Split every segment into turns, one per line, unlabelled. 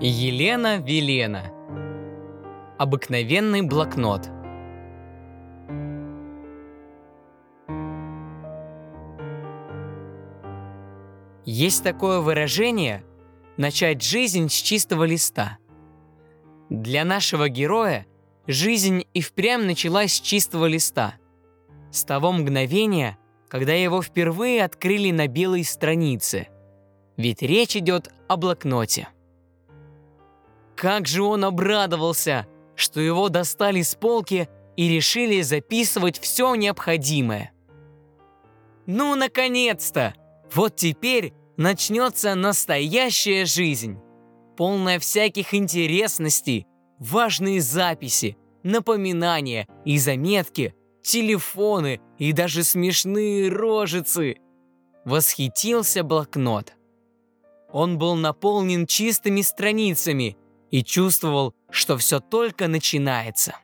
Елена Велена. Обыкновенный блокнот. Есть такое выражение «начать жизнь с чистого листа». Для нашего героя жизнь и впрямь началась с чистого листа. С того мгновения, когда его впервые открыли на белой странице. Ведь речь идет о блокноте. Как же он обрадовался, что его достали с полки и решили записывать все необходимое. Ну, наконец-то! Вот теперь начнется настоящая жизнь, полная всяких интересностей, важные записи, напоминания и заметки, телефоны и даже смешные рожицы. Восхитился блокнот. Он был наполнен чистыми страницами – и чувствовал, что все только начинается.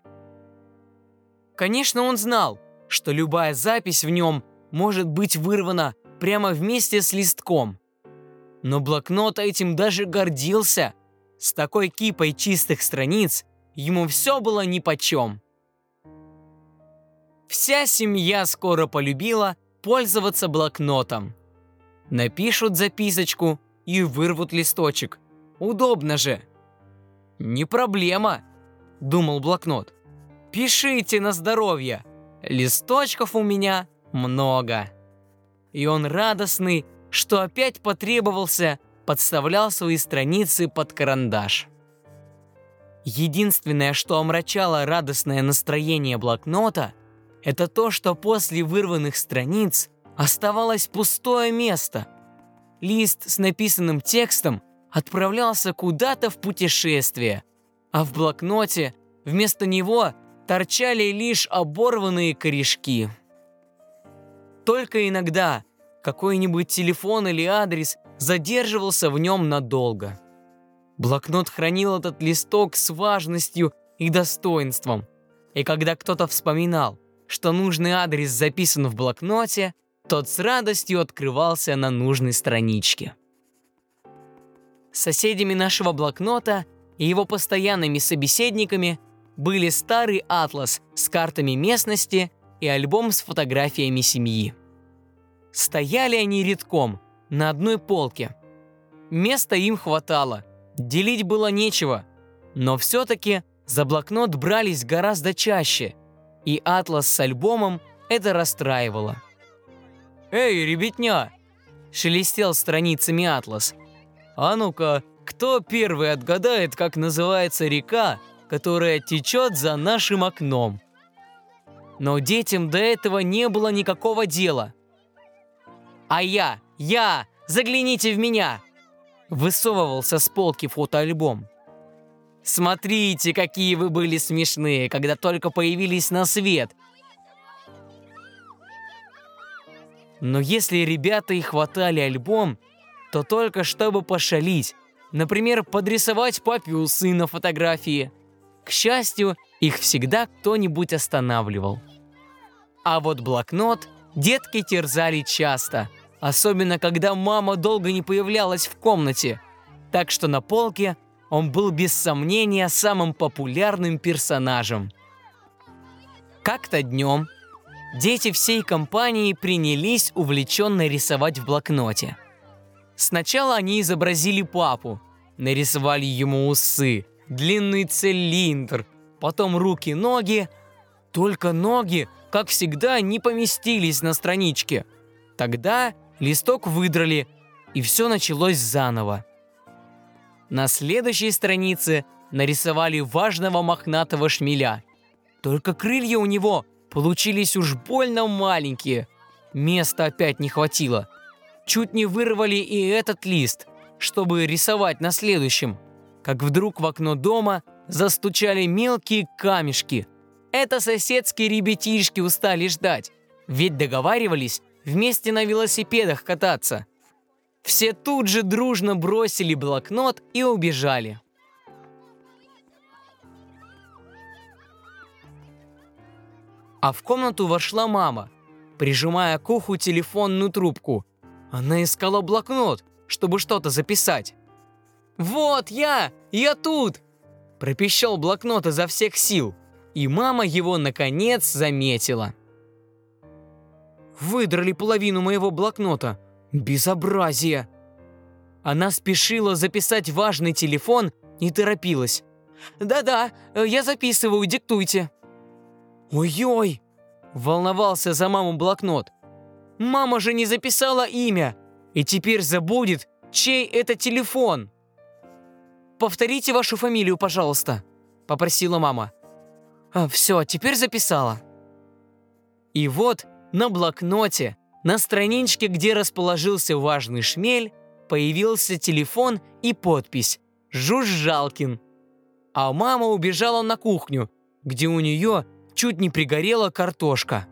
Конечно, он знал, что любая запись в нем может быть вырвана прямо вместе с листком. Но блокнот этим даже гордился. С такой кипой чистых страниц ему все было нипочем. Вся семья скоро полюбила пользоваться блокнотом. Напишут записочку и вырвут листочек. Удобно же. «Не проблема», — думал блокнот. «Пишите на здоровье. Листочков у меня много». И он радостный, что опять потребовался, подставлял свои страницы под карандаш. Единственное, что омрачало радостное настроение блокнота, это то, что после вырванных страниц оставалось пустое место. Лист с написанным текстом отправлялся куда-то в путешествие, а в блокноте вместо него торчали лишь оборванные корешки. Только иногда какой-нибудь телефон или адрес задерживался в нем надолго. Блокнот хранил этот листок с важностью и достоинством. И когда кто-то вспоминал, что нужный адрес записан в блокноте, тот с радостью открывался на нужной страничке. Соседями нашего блокнота и его постоянными собеседниками были старый атлас с картами местности и альбом с фотографиями семьи. Стояли они редком, на одной полке. Места им хватало, делить было нечего, но все-таки за блокнот брались гораздо чаще, и атлас с альбомом это расстраивало. «Эй, ребятня!» – шелестел страницами атлас – а ну-ка, кто первый отгадает, как называется река, которая течет за нашим окном? Но детям до этого не было никакого дела. А я, я, загляните в меня! Высовывался с полки фотоальбом. Смотрите, какие вы были смешные, когда только появились на свет. Но если ребята и хватали альбом, то только чтобы пошалить. Например, подрисовать папе усы на фотографии. К счастью, их всегда кто-нибудь останавливал. А вот блокнот детки терзали часто, особенно когда мама долго не появлялась в комнате. Так что на полке он был без сомнения самым популярным персонажем. Как-то днем дети всей компании принялись увлеченно рисовать в блокноте – Сначала они изобразили папу, нарисовали ему усы, длинный цилиндр, потом руки-ноги. Только ноги, как всегда, не поместились на страничке. Тогда листок выдрали, и все началось заново. На следующей странице нарисовали важного мохнатого шмеля. Только крылья у него получились уж больно маленькие. Места опять не хватило – чуть не вырвали и этот лист, чтобы рисовать на следующем. Как вдруг в окно дома застучали мелкие камешки. Это соседские ребятишки устали ждать, ведь договаривались вместе на велосипедах кататься. Все тут же дружно бросили блокнот и убежали. А в комнату вошла мама, прижимая к уху телефонную трубку – она искала блокнот, чтобы что-то записать. «Вот я! Я тут!» Пропищал блокнот изо всех сил, и мама его, наконец, заметила. Выдрали половину моего блокнота. Безобразие! Она спешила записать важный телефон и торопилась. «Да-да, я записываю, диктуйте». «Ой-ой!» – волновался за маму блокнот. «Мама же не записала имя, и теперь забудет, чей это телефон». «Повторите вашу фамилию, пожалуйста», – попросила мама. А, «Все, теперь записала». И вот на блокноте, на страничке, где расположился важный шмель, появился телефон и подпись «Жужжалкин». А мама убежала на кухню, где у нее чуть не пригорела картошка.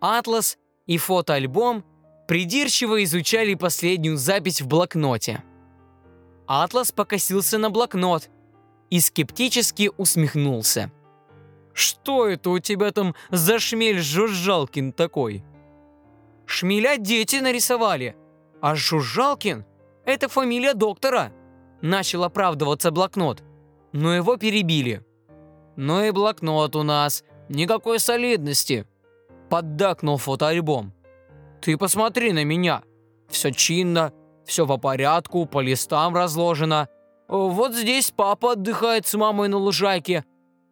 Атлас и фотоальбом придирчиво изучали последнюю запись в блокноте. Атлас покосился на блокнот и скептически усмехнулся. «Что это у тебя там за шмель Жужжалкин такой?» «Шмеля дети нарисовали, а Жужжалкин – это фамилия доктора», – начал оправдываться блокнот, но его перебили. «Ну и блокнот у нас, никакой солидности», – поддакнул фотоальбом. «Ты посмотри на меня, все чинно, все по порядку, по листам разложено. Вот здесь папа отдыхает с мамой на лужайке,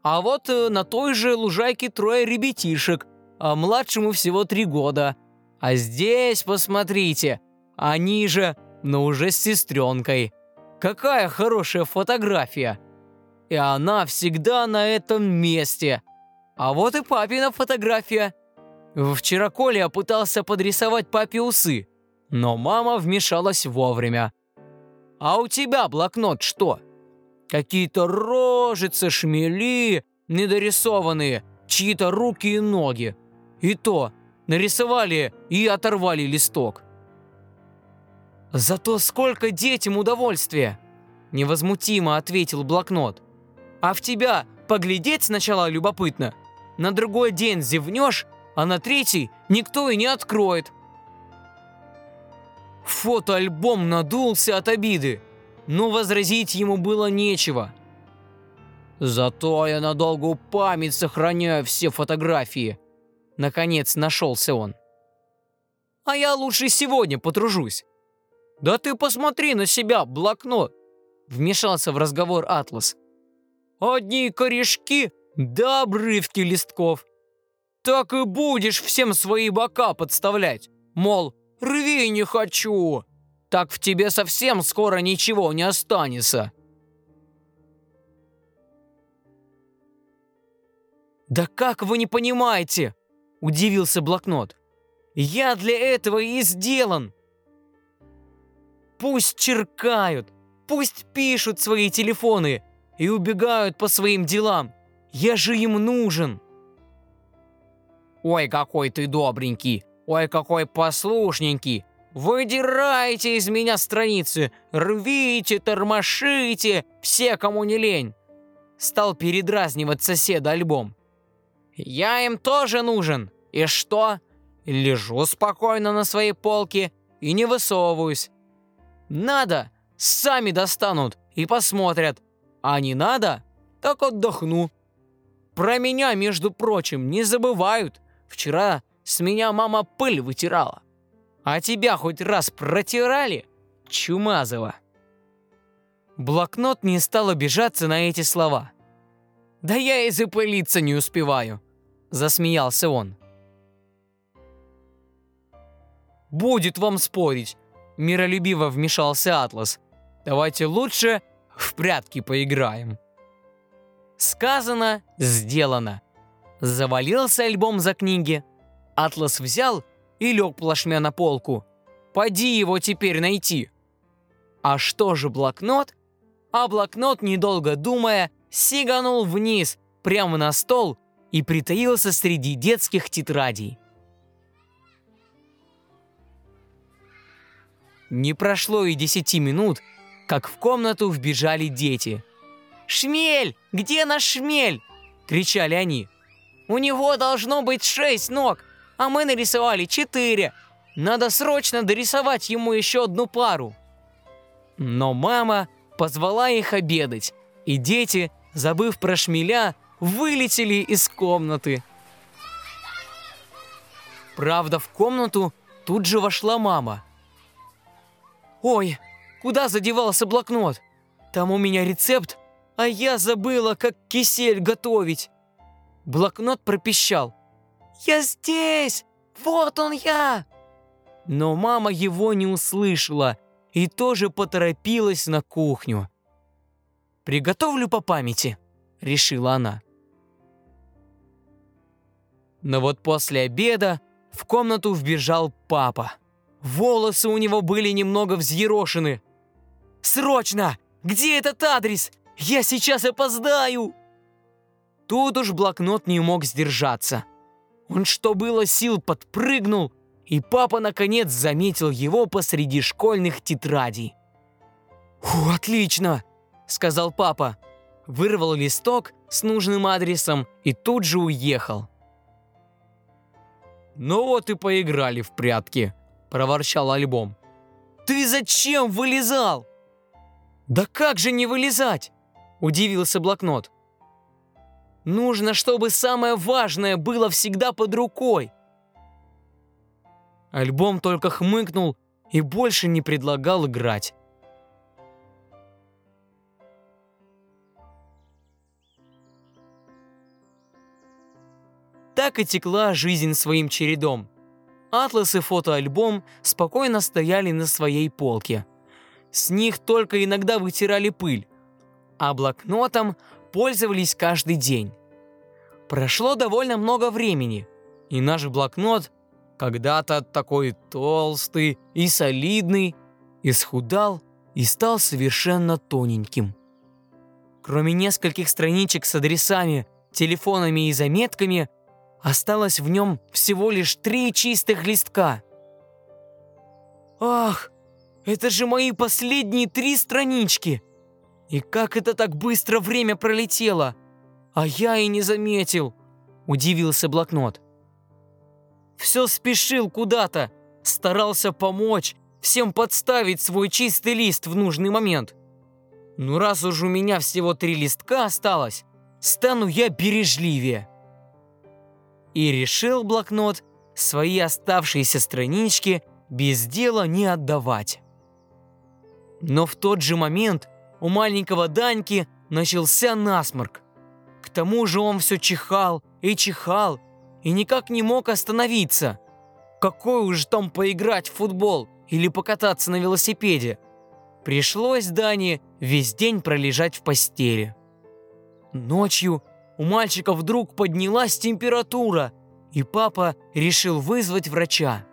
а вот э, на той же лужайке трое ребятишек, а младшему всего три года. А здесь, посмотрите, они же, но уже с сестренкой. Какая хорошая фотография. И она всегда на этом месте. А вот и папина фотография. Вчера Коля пытался подрисовать папе усы, но мама вмешалась вовремя. «А у тебя блокнот что?» Какие-то рожицы, шмели, недорисованные, чьи-то руки и ноги. И то, нарисовали и оторвали листок. «Зато сколько детям удовольствия!» Невозмутимо ответил блокнот. «А в тебя поглядеть сначала любопытно. На другой день зевнешь, а на третий никто и не откроет». Фотоальбом надулся от обиды, но возразить ему было нечего. «Зато я на долгую память сохраняю все фотографии», Наконец нашелся он. «А я лучше сегодня потружусь». «Да ты посмотри на себя, блокнот!» Вмешался в разговор Атлас. «Одни корешки да обрывки листков. Так и будешь всем свои бока подставлять. Мол, рви не хочу. Так в тебе совсем скоро ничего не останется». «Да как вы не понимаете?» – удивился блокнот. «Я для этого и сделан!» Пусть черкают, пусть пишут свои телефоны и убегают по своим делам. Я же им нужен. Ой, какой ты добренький, ой, какой послушненький. Выдирайте из меня страницы, рвите, тормошите, все, кому не лень. Стал передразнивать соседа альбом. Я им тоже нужен. И что? Лежу спокойно на своей полке и не высовываюсь. Надо, сами достанут и посмотрят. А не надо, так отдохну. Про меня, между прочим, не забывают. Вчера с меня мама пыль вытирала. А тебя хоть раз протирали? Чумазова. Блокнот не стал обижаться на эти слова. «Да я и запылиться не успеваю», – засмеялся он. «Будет вам спорить», – миролюбиво вмешался Атлас. «Давайте лучше в прятки поиграем». Сказано, сделано. Завалился альбом за книги. Атлас взял и лег плашмя на полку. Поди его теперь найти. А что же блокнот? А блокнот, недолго думая, сиганул вниз, прямо на стол и притаился среди детских тетрадей. Не прошло и десяти минут, как в комнату вбежали дети. «Шмель! Где наш шмель?» – кричали они. «У него должно быть шесть ног, а мы нарисовали четыре. Надо срочно дорисовать ему еще одну пару». Но мама позвала их обедать, и дети, забыв про шмеля, вылетели из комнаты. Правда, в комнату тут же вошла мама. «Ой, куда задевался блокнот? Там у меня рецепт, а я забыла, как кисель готовить!» Блокнот пропищал. «Я здесь! Вот он я!» Но мама его не услышала и тоже поторопилась на кухню. «Приготовлю по памяти», — решила она. Но вот после обеда в комнату вбежал папа. Волосы у него были немного взъерошены. «Срочно! Где этот адрес? Я сейчас опоздаю!» Тут уж блокнот не мог сдержаться. Он что было сил подпрыгнул, и папа наконец заметил его посреди школьных тетрадей. «Фу, отлично!» – сказал папа. Вырвал листок с нужным адресом и тут же уехал. «Ну вот и поиграли в прятки», – проворчал альбом. «Ты зачем вылезал?» «Да как же не вылезать?» – удивился блокнот. «Нужно, чтобы самое важное было всегда под рукой». Альбом только хмыкнул и больше не предлагал играть. Так и текла жизнь своим чередом. Атлас и фотоальбом спокойно стояли на своей полке. С них только иногда вытирали пыль, а блокнотом пользовались каждый день. Прошло довольно много времени, и наш блокнот, когда-то такой толстый и солидный, исхудал и стал совершенно тоненьким. Кроме нескольких страничек с адресами, телефонами и заметками, Осталось в нем всего лишь три чистых листка. Ах, это же мои последние три странички! И как это так быстро время пролетело? А я и не заметил, удивился блокнот. Все спешил куда-то, старался помочь, всем подставить свой чистый лист в нужный момент. Ну раз уж у меня всего три листка осталось, стану я бережливее и решил блокнот свои оставшиеся странички без дела не отдавать. Но в тот же момент у маленького Даньки начался насморк. К тому же он все чихал и чихал, и никак не мог остановиться. Какой уж там поиграть в футбол или покататься на велосипеде. Пришлось Дане весь день пролежать в постели. Ночью у мальчика вдруг поднялась температура, и папа решил вызвать врача.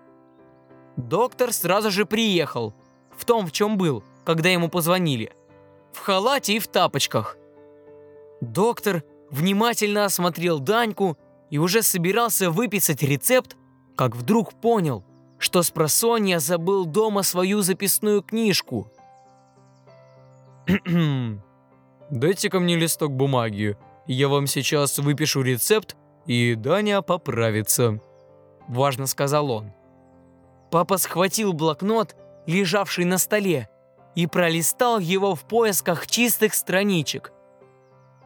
Доктор сразу же приехал, в том, в чем был, когда ему позвонили, в халате и в тапочках. Доктор внимательно осмотрел Даньку и уже собирался выписать рецепт, как вдруг понял, что с просонья забыл дома свою записную книжку. «Дайте-ка мне листок бумаги», я вам сейчас выпишу рецепт, и Даня поправится», – важно сказал он. Папа схватил блокнот, лежавший на столе, и пролистал его в поисках чистых страничек.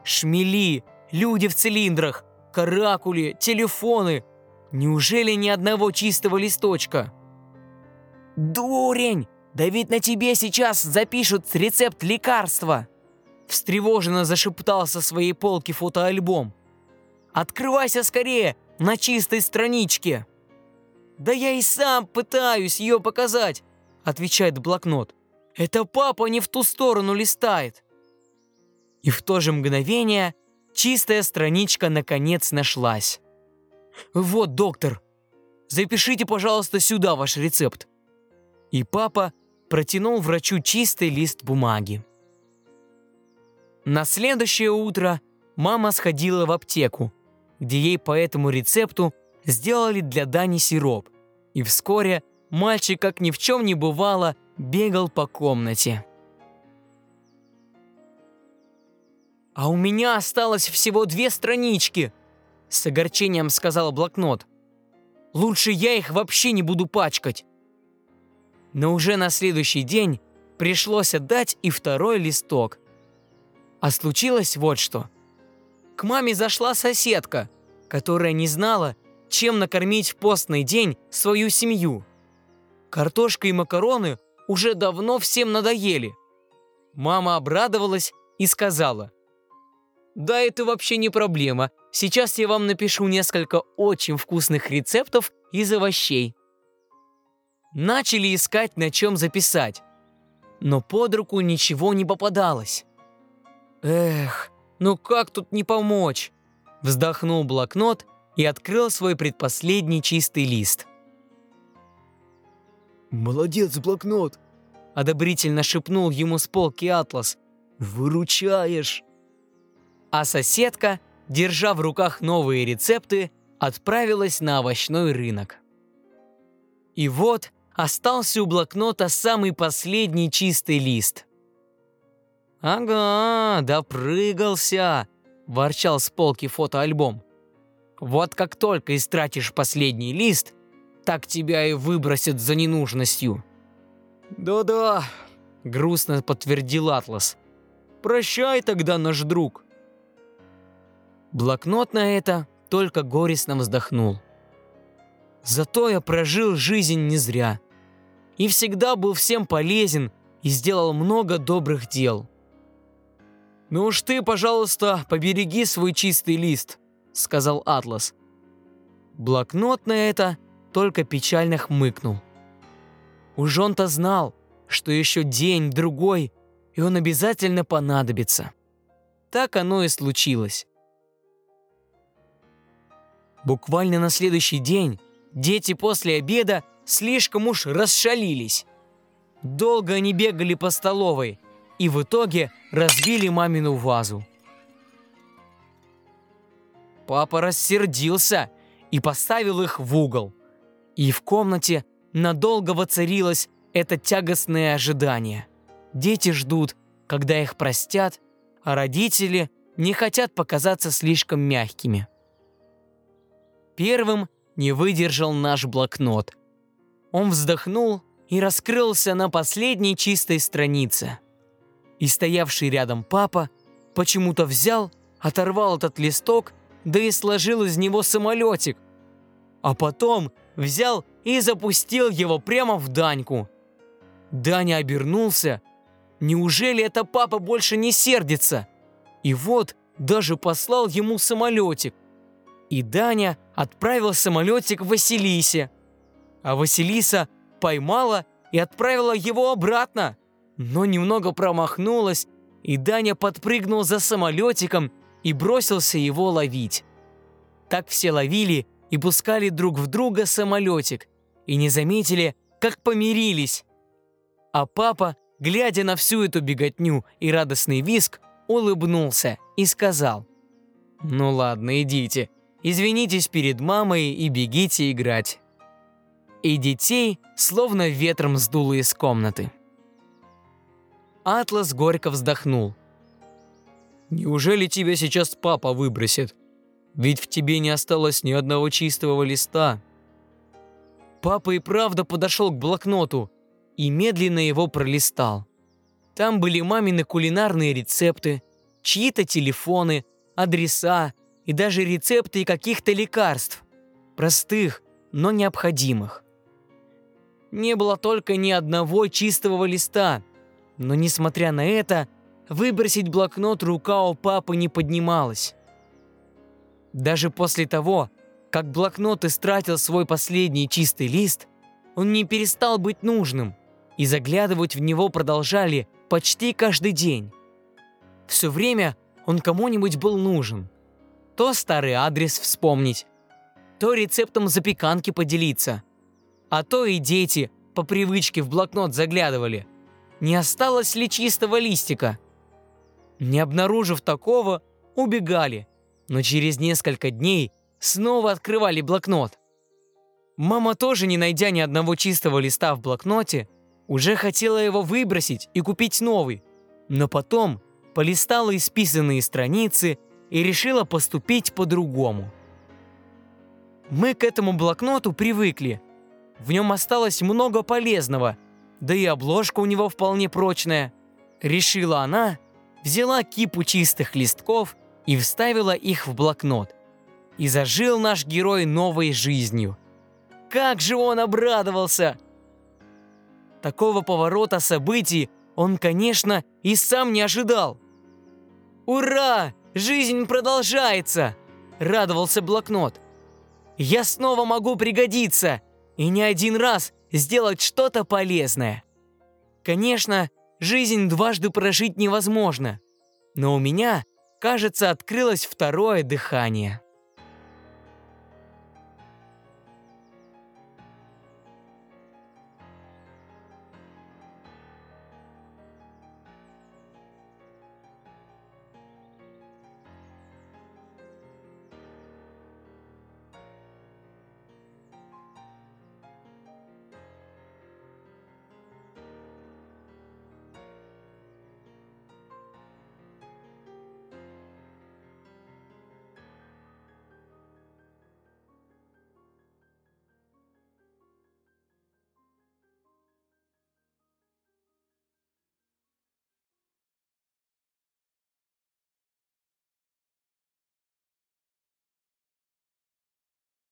Шмели, люди в цилиндрах, каракули, телефоны. Неужели ни одного чистого листочка? «Дурень! Да ведь на тебе сейчас запишут рецепт лекарства!» встревоженно зашептал со своей полки фотоальбом. «Открывайся скорее, на чистой страничке!» «Да я и сам пытаюсь ее показать», — отвечает блокнот. «Это папа не в ту сторону листает». И в то же мгновение чистая страничка наконец нашлась. «Вот, доктор, запишите, пожалуйста, сюда ваш рецепт». И папа протянул врачу чистый лист бумаги. На следующее утро мама сходила в аптеку, где ей по этому рецепту сделали для Дани сироп. И вскоре мальчик, как ни в чем не бывало, бегал по комнате. «А у меня осталось всего две странички», — с огорчением сказал блокнот. «Лучше я их вообще не буду пачкать». Но уже на следующий день пришлось отдать и второй листок. А случилось вот что. К маме зашла соседка, которая не знала, чем накормить в постный день свою семью. Картошка и макароны уже давно всем надоели. Мама обрадовалась и сказала, «Да это вообще не проблема. Сейчас я вам напишу несколько очень вкусных рецептов из овощей». Начали искать, на чем записать. Но под руку ничего не попадалось. «Эх, ну как тут не помочь?» Вздохнул блокнот и открыл свой предпоследний чистый лист.
«Молодец, блокнот!»
– одобрительно шепнул ему с полки Атлас.
«Выручаешь!»
А соседка, держа в руках новые рецепты, отправилась на овощной рынок. И вот остался у блокнота самый последний чистый лист. «Ага, допрыгался!» – ворчал с полки фотоальбом. «Вот как только истратишь последний лист, так тебя и выбросят за ненужностью».
«Да-да», — грустно подтвердил Атлас. «Прощай тогда, наш друг».
Блокнот на это только горестно вздохнул. Зато я прожил жизнь не зря. И всегда был всем полезен и сделал много добрых дел.
«Ну уж ты, пожалуйста, побереги свой чистый лист», — сказал Атлас.
Блокнот на это только печально хмыкнул. Уж он-то знал, что еще день-другой, и он обязательно понадобится. Так оно и случилось. Буквально на следующий день дети после обеда слишком уж расшалились. Долго они бегали по столовой и в итоге разбили мамину вазу. Папа рассердился и поставил их в угол. И в комнате надолго воцарилось это тягостное ожидание. Дети ждут, когда их простят, а родители не хотят показаться слишком мягкими. Первым не выдержал наш блокнот. Он вздохнул и раскрылся на последней чистой странице. И стоявший рядом папа почему-то взял, оторвал этот листок, да и сложил из него самолетик. А потом взял и запустил его прямо в Даньку. Даня обернулся. Неужели это папа больше не сердится? И вот даже послал ему самолетик. И Даня отправил самолетик Василисе. А Василиса поймала и отправила его обратно. Но немного промахнулась, и Даня подпрыгнул за самолетиком и бросился его ловить. Так все ловили и пускали друг в друга самолетик, и не заметили, как помирились. А папа, глядя на всю эту беготню и радостный виск, улыбнулся и сказал, «Ну ладно, идите, извинитесь перед мамой и бегите играть». И детей словно ветром сдуло из комнаты. Атлас горько вздохнул.
«Неужели тебя сейчас папа выбросит? Ведь в тебе не осталось ни одного чистого листа».
Папа и правда подошел к блокноту и медленно его пролистал. Там были мамины кулинарные рецепты, чьи-то телефоны, адреса и даже рецепты каких-то лекарств. Простых, но необходимых. Не было только ни одного чистого листа, но несмотря на это, выбросить блокнот рука у папы не поднималась. Даже после того, как блокнот истратил свой последний чистый лист, он не перестал быть нужным, и заглядывать в него продолжали почти каждый день. Все время он кому-нибудь был нужен. То старый адрес вспомнить, то рецептом запеканки поделиться, а то и дети по привычке в блокнот заглядывали. Не осталось ли чистого листика? Не обнаружив такого, убегали, но через несколько дней снова открывали блокнот. Мама тоже, не найдя ни одного чистого листа в блокноте, уже хотела его выбросить и купить новый, но потом полистала исписанные страницы и решила поступить по-другому. Мы к этому блокноту привыкли. В нем осталось много полезного, Да и обложка у него вполне прочная. Решила она, взяла кипу чистых листков и вставила их в блокнот. И зажил наш герой новой жизнью. Как же он обрадовался! Такого поворота событий он, конечно, и сам не ожидал. «Ура! Жизнь продолжается!» – радовался блокнот. «Я снова могу пригодиться и не один раз сделать что-то полезное». Конечно, жизнь дважды прожить невозможно, но у меня, кажется, открылось второе дыхание.